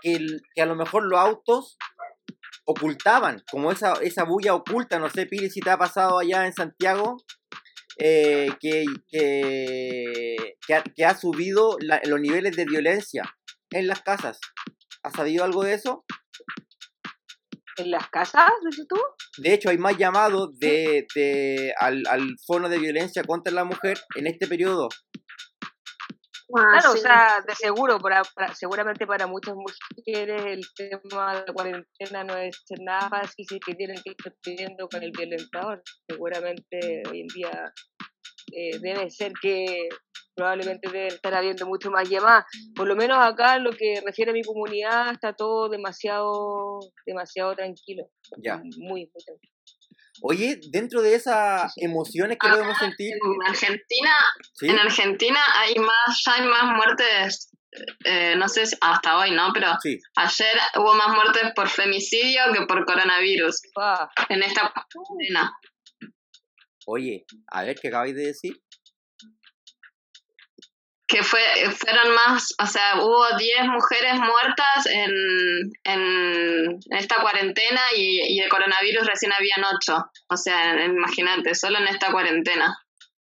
que, el- que a lo mejor los autos ocultaban, como esa, esa bulla oculta. No sé, Pili, si te ha pasado allá en Santiago, eh, que, que, que ha, que ha subido la- los niveles de violencia en las casas. ¿Has sabido algo de eso? ¿En las casas, dices tú? De hecho, hay más llamados de, de- al, al fono de violencia contra la mujer en este periodo. Ah, Claro, o sea, de seguro, para, para- seguramente para muchas mujeres el tema de la cuarentena no es nada fácil si que tienen que estar pidiendo con el violentador. Seguramente hoy en día eh, debe ser que probablemente debe estar habiendo mucho más llamadas. Por lo menos acá, en lo que refiere a mi comunidad, está todo demasiado, demasiado tranquilo. Ya. Muy, muy tranquilo. Oye, dentro de esas emociones que podemos sentir, En Argentina, ¿sí? en Argentina hay más, ya hay más muertes, eh, no sé si hasta hoy, ¿no? Pero Sí, ayer hubo más muertes por femicidio que por coronavirus Ah, en esta oye, a ver, ¿qué acabáis de decir? Que fue, fueron más, o sea, hubo 10 mujeres muertas en, en esta cuarentena y, y de coronavirus recién habían 8. O sea, imagínate, solo en esta cuarentena.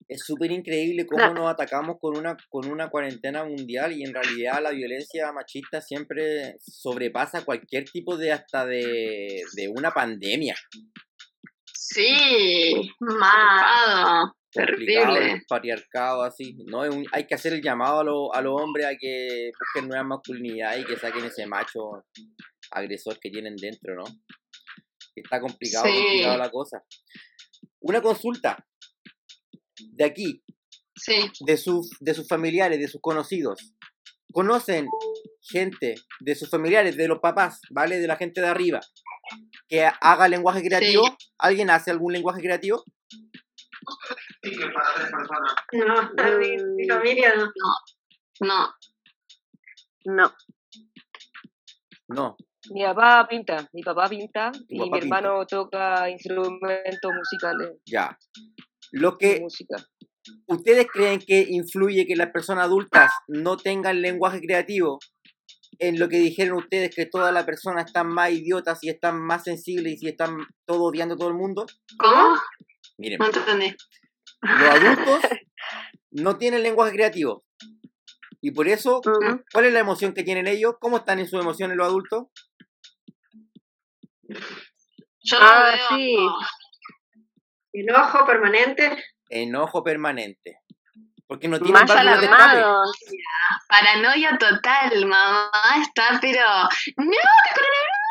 Es súper increíble cómo nos atacamos con una, con una cuarentena mundial y en realidad la violencia machista siempre sobrepasa cualquier tipo de hasta de, de una pandemia. Sí, mal. Terrible. patriarcado así. No, Es un- hay que hacer el llamado a, lo- a los hombres a que busquen nueva masculinidad y que saquen ese macho agresor que tienen dentro, ¿no? Está complicado, Sí. complicado la cosa. Una consulta de aquí, Sí. de sus, de sus familiares, de sus conocidos. ¿Conocen gente de sus familiares, de los papás, ¿vale? De la gente de arriba, que haga lenguaje creativo? ¿Alguien hace algún lenguaje creativo? No, mi, mi familia no. No, No. No. mi papá pinta, mi papá pinta y papá mi hermano toca instrumentos musicales Ya. Lo que música. ustedes creen que influye que las personas adultas no tengan lenguaje creativo en lo que dijeron ustedes que todas las personas están más idiotas y están más sensibles y están todo odiando a todo el mundo. ¿cómo? Miren, No entendí. los adultos no tienen lenguaje creativo. Y por eso. ¿cuál es la emoción que tienen ellos? ¿Cómo están en sus emociones los adultos? Yo no Ah, veo. sí. Enojo permanente. Enojo permanente. Porque no tienen Más de alarmados. Paranoia total, mamá está, pero. ¡No, que coronavirus!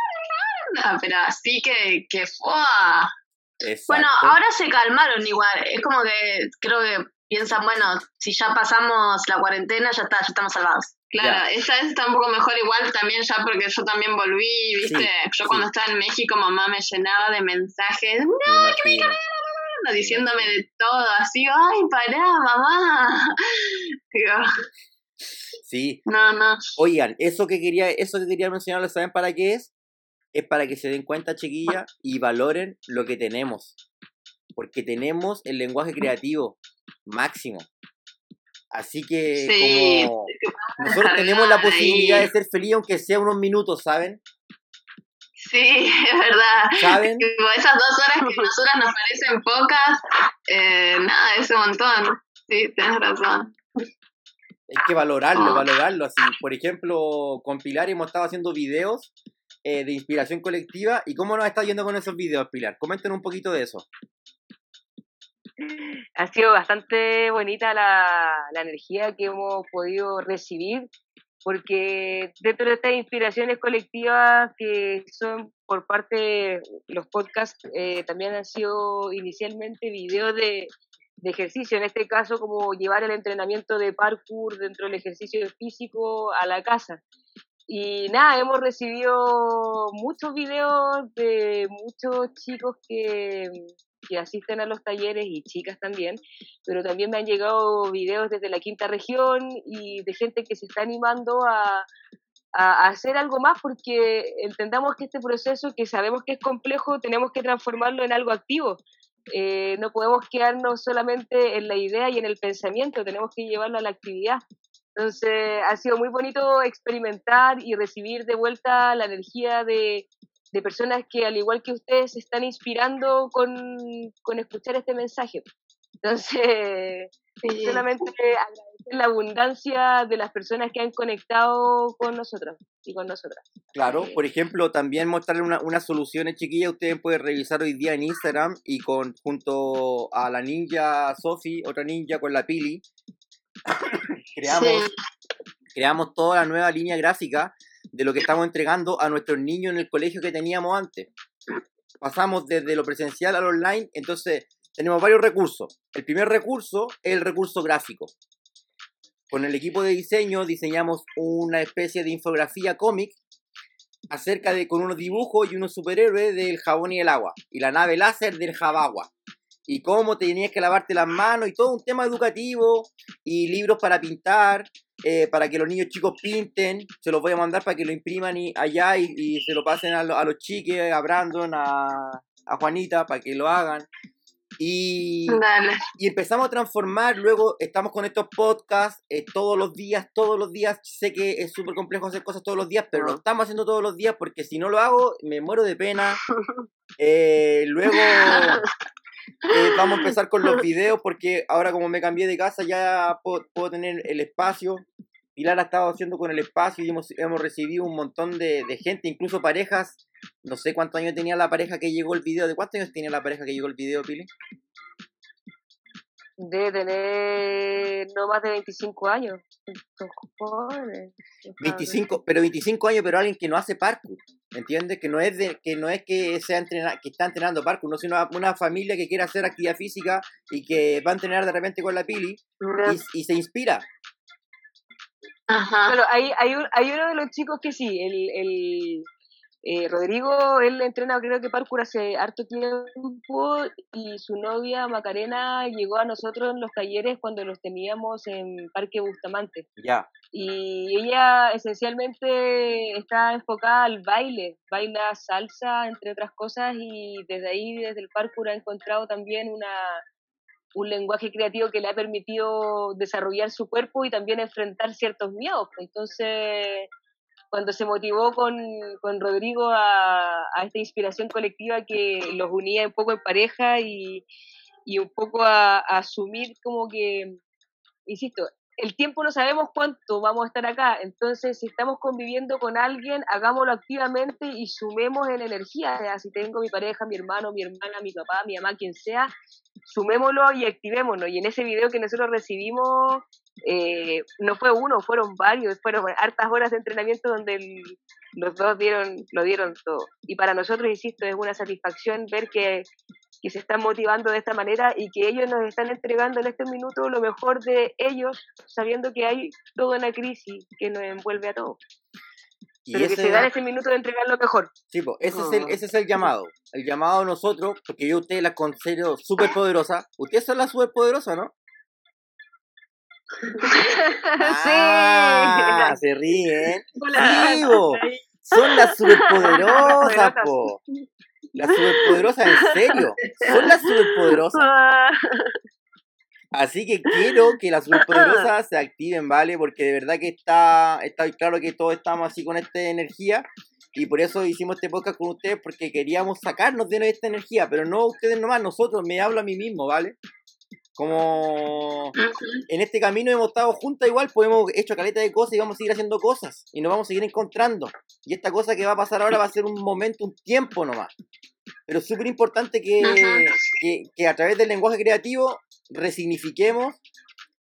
No, pero así que, que fue. Bueno, ahora se calmaron igual. Es como que creo que piensan, bueno, si ya pasamos la cuarentena, ya está, ya estamos salvados. Claro, esta vez está un poco mejor igual también ya porque yo también volví, viste, Sí, yo sí. cuando estaba en México mamá me llenaba de mensajes, Me imagino. Diciéndome de todo, así, ay, pará, mamá. Digo, Sí. no, no. Oigan, eso que quería, eso que quería mencionarles, ¿saben para qué es? Es para que se den cuenta, chiquillas, y valoren lo que tenemos. Porque tenemos el lenguaje creativo máximo. Así que Sí, como nosotros tenemos la posibilidad de ser felices aunque sea unos minutos, ¿saben? Sí, es verdad. ¿Saben? Tipo, esas dos horas que a nosotras nos parecen pocas, eh, nada, es un montón. Sí, tienes razón. Hay que valorarlo, Ah. valorarlo. Así, por ejemplo, con Pilar hemos estado haciendo videos eh, de inspiración colectiva. ¿Y cómo nos está yendo con esos videos, Pilar? Comenten un poquito de eso. ha sido bastante bonita la, la energía que hemos podido recibir, porque dentro de estas inspiraciones colectivas que son por parte los podcasts, eh, también han sido inicialmente videos de, de ejercicio, en este caso como llevar el entrenamiento de parkour dentro del ejercicio físico a la casa. Y nada, hemos recibido muchos videos de muchos chicos que, que asisten a los talleres y chicas también, pero también me han llegado videos desde la quinta región y de gente que se está animando a, a hacer algo más porque entendamos que este proceso, que sabemos que es complejo, tenemos que transformarlo en algo activo. Eh, no podemos quedarnos solamente en la idea y en el pensamiento, tenemos que llevarlo a la actividad. Entonces ha sido muy bonito experimentar y recibir de vuelta la energía de, de personas que al igual que ustedes se están inspirando con, con escuchar este mensaje. Entonces, Sí. solamente agradecer la abundancia de las personas que han conectado con nosotros y con nosotras. Claro, Sí. por ejemplo, también mostrarle una, unas soluciones chiquillas. Ustedes pueden revisar hoy día en Instagram y con junto a la ninja Sofi, otra ninja con la Pili, creamos, creamos toda la nueva línea gráfica de lo que estamos entregando a nuestros niños en el colegio que teníamos antes. Pasamos desde lo presencial al online, entonces tenemos varios recursos. El primer recurso es el recurso gráfico. Con el equipo de diseño diseñamos una especie de infografía cómic acerca de con unos dibujos y unos superhéroes del jabón y el agua y la nave láser del Jabagua y cómo tenías que lavarte las manos y todo un tema educativo y libros para pintar eh, para que los niños chicos pinten se los voy a mandar para que lo impriman y, allá y, y se lo pasen a, lo- a los chiques a Brandon a, a Juanita para que lo hagan. Y empezamos a transformar, luego estamos con estos podcasts eh, todos los días, todos los días, sé que es súper complejo hacer cosas todos los días, pero lo estamos haciendo todos los días porque si no lo hago me muero de pena. Eh, luego eh, vamos a empezar con los videos porque ahora como me cambié de casa ya puedo, puedo tener el espacio. Pilar ha estado haciendo con el espacio y hemos, hemos recibido un montón de, de gente, incluso parejas. No sé cuántos años tenía la pareja que llegó el video. ¿De cuántos años tenía la pareja que llegó el video, Pili? Debe tener no más de 25 años. Son jóvenes, son 25, pero 25 años, pero alguien que no hace parkour, ¿me entiendes? Que no es de, que no es que sea entrena, que está entrenando parkour, no sino una, una familia que quiere hacer actividad física y que va a entrenar de repente con la pili y, y se inspira. Ajá. Pero hay, hay, un- hay uno de los chicos que sí, el, el eh, Rodrigo, él entrena creo que parkour hace harto tiempo y su novia Macarena llegó a nosotros en los talleres cuando los teníamos en Parque Bustamante. Ya, Y ella esencialmente está enfocada al baile, baila salsa, entre otras cosas, y desde ahí, desde el parkour, ha encontrado también una, un lenguaje creativo que le ha permitido desarrollar su cuerpo y también enfrentar ciertos miedos. Entonces, cuando se motivó con, con Rodrigo a, a esta inspiración colectiva que los unía un poco en pareja y, y un poco a, a asumir como que, insisto, el tiempo no sabemos cuánto vamos a estar acá, entonces si estamos conviviendo con alguien, hagámoslo activamente y sumemos en energía, o si tengo mi pareja, mi hermano, mi hermana, mi papá, mi mamá, quien sea, sumémoslo y activémonos. Y en ese video que nosotros recibimos, eh, no fue uno, fueron varios, fueron hartas horas de entrenamiento donde el- los dos dieron, lo dieron todo. Y para nosotros, insisto, es una satisfacción ver que, que se están motivando de esta manera y que ellos nos están entregando en este minuto lo mejor de ellos, sabiendo que hay toda una crisis que nos envuelve a todos. Y Pero que ese, se dan ese minuto de entregar lo mejor. sí, ese, es el, ese es el llamado. El llamado a nosotros, porque yo a ustedes las considero súper poderosas. Ustedes son las súper poderosas, ¿no? Ah, se ríen. Sí, bo. Son las superpoderosas, po. Las superpoderosas, en serio. Son las superpoderosas. Ah, Así que quiero que las superpoderosas se activen, ¿vale? Porque de verdad que está, está claro que todos estamos así con esta energía. Y por eso hicimos este podcast con ustedes, porque queríamos sacarnos de esta energía. Pero no ustedes nomás, nosotros, me hablo a mí mismo, ¿vale? Como en este camino hemos estado juntas igual, pues hemos hecho caleta de cosas y vamos a seguir haciendo cosas. Y nos vamos a seguir encontrando. Y esta cosa que va a pasar ahora va a ser un momento, un tiempo nomás. Pero es súper importante que, que a través del lenguaje creativo resignifiquemos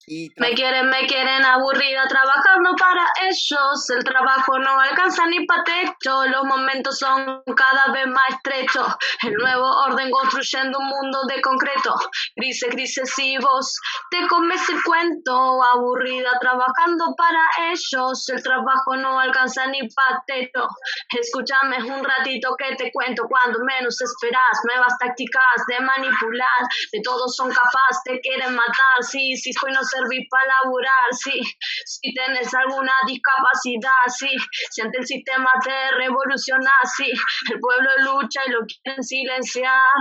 y Me quieren, me quieren aburrida trabajando para ellos. El trabajo no alcanza ni pa' techo. Los momentos son cada vez más estrechos. El nuevo orden construyendo un mundo de concreto. Grises, grises y vos te comes el cuento. Aburrida trabajando para ellos. El trabajo no alcanza ni pa' techo. Escúchame un ratito que te cuento cuando menos esperas. Nuevas tácticas de manipular. De todos son capaces, te quieren matar. Sí, sí, soy no servís para laburar. Sí, si tenés alguna discapacidad. Si ante el sistema te revolucionas. Sí, el pueblo lucha y lo quieren silenciar.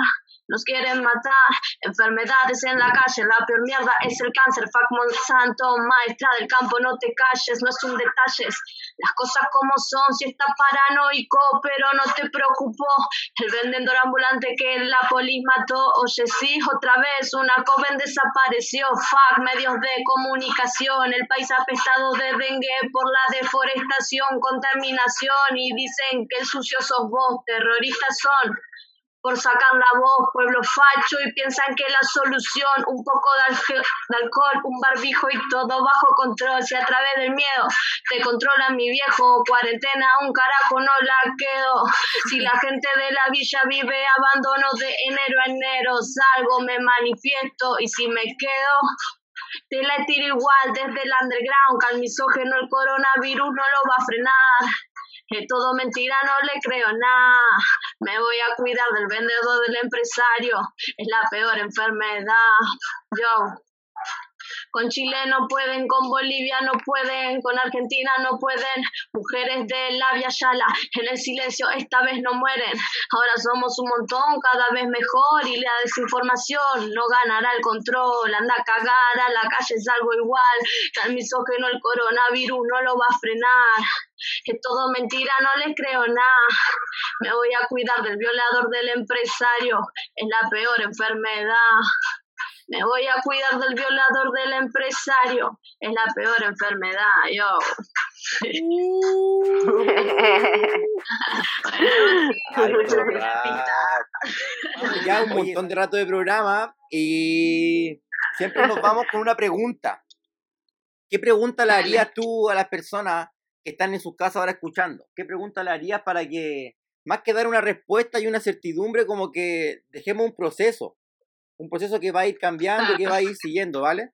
Nos quieren matar, enfermedades en la calle, la peor mierda es el cáncer, fuck Monsanto, maestra del campo, no te calles, no es un detalles, las cosas como son, si estás paranoico, pero no te preocupó, el vendedor ambulante que la polis mató, oye sí, otra vez una joven desapareció, fuck medios de comunicación, el país apestado de dengue por la deforestación, contaminación y dicen que el sucio sos vos, terroristas son por sacar la voz, pueblo facho, y piensan que la solución, un poco de, alcohol, un barbijo y todo bajo control, si a través del miedo te controla mi viejo, cuarentena, un carajo no la quedo, si la gente de la villa vive abandono de enero a enero, salgo, me manifiesto, y si me quedo, te la tiro igual desde el underground, que al misógeno el coronavirus no lo va a frenar. Es todo mentira, no le creo nada. Me voy a cuidar del vendedor, del empresario. Es la peor enfermedad. Yo. Con Chile no pueden, con Bolivia no pueden, con Argentina no pueden. Mujeres de la Via Yala, en el silencio esta vez no mueren. Ahora somos un montón, cada vez mejor. Y la desinformación no ganará el control. Anda a cagar a la calle, es algo igual. Al misógeno el coronavirus no lo va a frenar. Es todo mentira, no les creo nada. Me voy a cuidar del violador del empresario. Es la peor enfermedad. Me voy a cuidar del violador del empresario. Es la peor enfermedad, yo. Ya un montón de rato de programa y siempre nos vamos con una pregunta. ¿Qué pregunta le harías tú a las personas que están en sus casas ahora escuchando? ¿Qué pregunta le harías para que, más que dar una respuesta y una certidumbre, como que dejemos un proceso? Un proceso que va a ir cambiando, que va a ir siguiendo, ¿vale?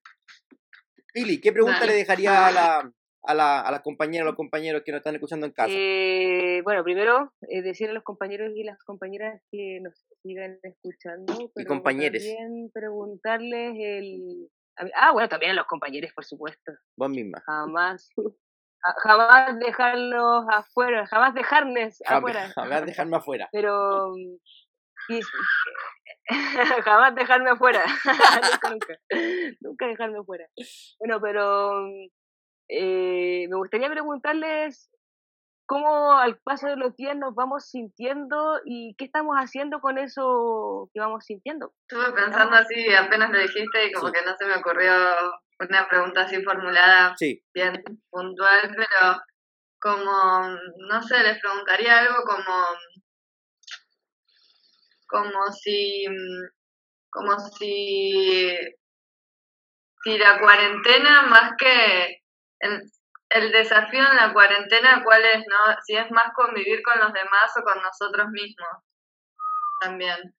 Pili, ¿qué pregunta Dale. le dejaría a la, a, la, a las compañeras, a los compañeros que nos están escuchando en casa? Eh, bueno, primero, eh, decir a los compañeros y las compañeras que nos sigan escuchando. Pero compañeres. También preguntarles el... Ah, bueno, también a los compañeros, por supuesto. Vos misma. Jamás. ja- Jamás dejarlos afuera, jamás dejarles afuera. Jamás dejarme afuera. Pero. mm, y- jamás dejarme afuera. nunca, nunca. Nunca dejarme afuera. Bueno, pero. eh, me gustaría preguntarles cómo al paso de los días nos vamos sintiendo y qué estamos haciendo con eso que vamos sintiendo. Estuve pensando así, apenas lo dijiste y como Sí. que no se me ocurrió una pregunta así formulada Sí, bien puntual, pero como, no sé, les preguntaría algo como, como si, como si, si la cuarentena más que el, el desafío en la cuarentena, cuál es, ¿no? Si es más convivir con los demás o con nosotros mismos también.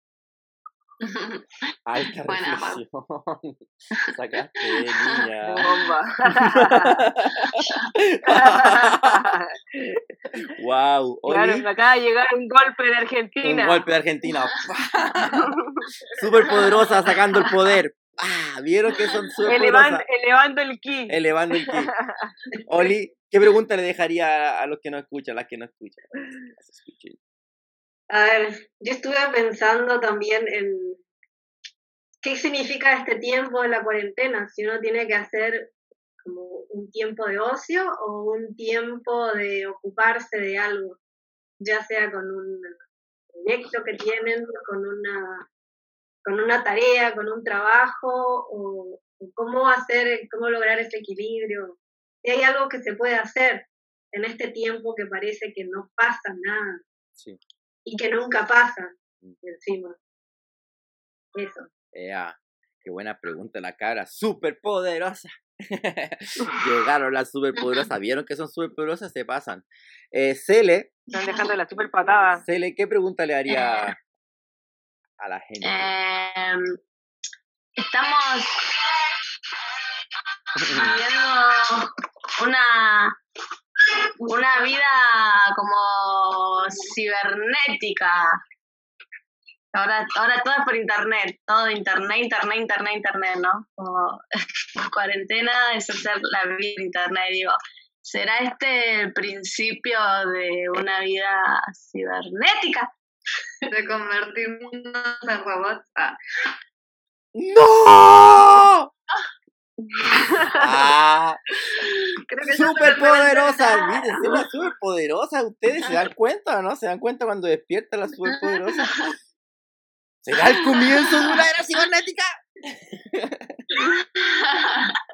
Alta Buena, reflexión. Sacaste, niña. Bomba. wow. Claro, me acaba de llegar un golpe de Argentina. Un golpe de Argentina. Súper poderosa sacando el poder. Ah, ¿Vieron que son súper Elevando, elevando el ki. Elevando el ki. Oli, ¿qué pregunta le dejaría a los que no escuchan, a las que no escuchan? Las. A ver, yo estuve pensando también en qué significa este tiempo de la cuarentena, si uno tiene que hacer como un tiempo de ocio o un tiempo de ocuparse de algo, ya sea con un proyecto que tienen, con una, con una tarea, con un trabajo, o, cómo hacer, cómo lograr ese equilibrio. Si hay algo que se puede hacer en este tiempo que parece que no pasa nada Sí. Y que nunca pasa Mm. encima. Eso. Ea, qué buena pregunta la cara. Súper poderosa. Llegaron las super poderosas. ¿Vieron que son súper poderosas? Se pasan. Eh, Cele, Están dejando la super patada. Cele, ¿qué pregunta le haría a la gente? Em, estamos viviendo una, una vida como cibernética. Ahora, ahora todo es por internet, todo internet, internet, internet, internet, ¿no? Como cuarentena es hacer la vida en internet, digo. ¿Será este el principio de una vida cibernética? De convertirnos en robots. Ah, ¡No! Ah, súper la poderosa. Cele es súper poderosa. ¿Ustedes se dan cuenta no? ¿Se dan cuenta cuando despierta la súper poderosa? ¿Será el comienzo de una era cibernética?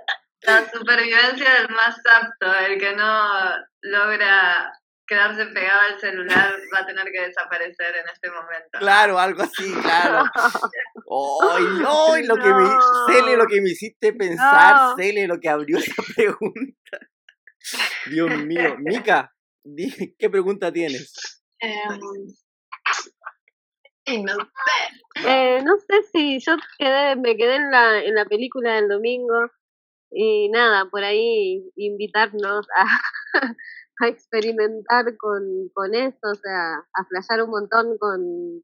La supervivencia del más apto, el que no logra quedarse pegado al celular va a tener que desaparecer en este momento. Claro, algo así, claro. ¡Ay, no! Lo que me. Cele, lo que me hiciste pensar, No. Cele, lo que abrió esa pregunta. Dios mío. Mica, ¿qué pregunta tienes? Em, Y no sé. Eh, no sé si yo quedé, me quedé en la, en la película del domingo y nada, por ahí invitarnos a, a experimentar con, con esto, o sea, a flashear un montón con,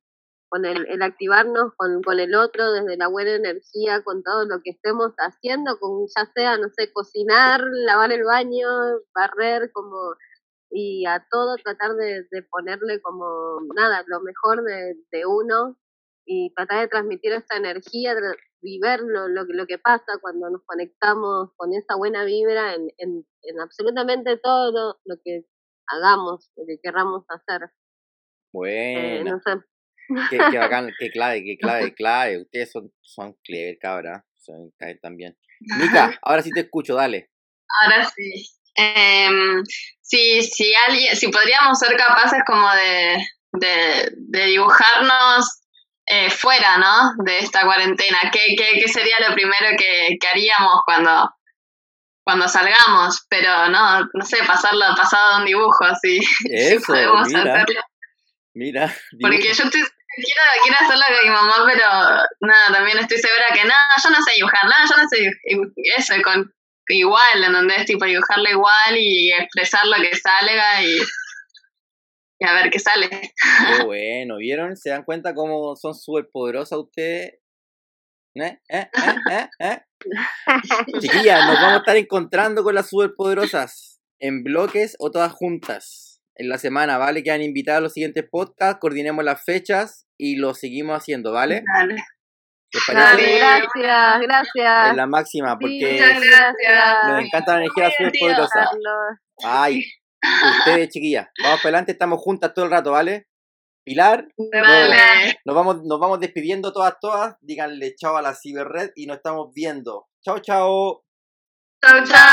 con el, el activarnos con, con el otro desde la buena energía, con todo lo que estemos haciendo, con ya sea, no sé, cocinar, lavar el baño, barrer, como y a todo tratar de, de ponerle como nada, lo mejor de, de uno y tratar de transmitir esa energía y ver lo, lo, que- lo que pasa cuando nos conectamos con esa buena vibra en, en, en absolutamente todo lo, que hagamos, lo que querramos hacer. Eh, Bueno, no sé. qué, qué bacán, qué clave, qué clave, qué clave. Ustedes son, son clever, cabra. Son clave también. Mica, ahora sí te escucho, dale. Ahora sí. Em, si, si alguien, si podríamos ser capaces como de, de, de dibujarnos eh, fuera, ¿no? De esta cuarentena, ¿qué, qué, qué sería lo primero que, que haríamos cuando, cuando salgamos? Pero no, no sé, pasarlo pasado un dibujo, así. si Eso, podemos mira, hacerlo. mira. Porque yo estoy, quiero, quiero hacerlo con mi mamá, pero nada, también estoy segura que nada, yo no sé dibujar, nada, yo no sé eso, con igual, en donde es tipo dibujarlo igual y expresar lo que salga y, y a ver qué sale. Qué bueno, ¿vieron? ¿Se dan cuenta cómo son súper poderosas ustedes? ¿Eh? ¿Eh? ¿Eh? ¿Eh? ¿Eh? Chiquillas, nos vamos a estar encontrando con las superpoderosas en bloques o todas juntas en la semana, ¿vale? Quedan invitadas a los siguientes podcasts, coordinemos las fechas y lo seguimos haciendo, ¿vale? Dale. ¿Les Dale. parece? Gracias, gracias. Es la máxima, Sí, porque muchas gracias. nos encanta la energía superpoderosa. Ay, ustedes, chiquillas, vamos para adelante, estamos juntas todo el rato, ¿vale? Pilar, Dale. Nos vamos, nos vamos despidiendo todas, todas. Díganle chao a la ciberred y nos estamos viendo. Chao, chao. Chao. Chao.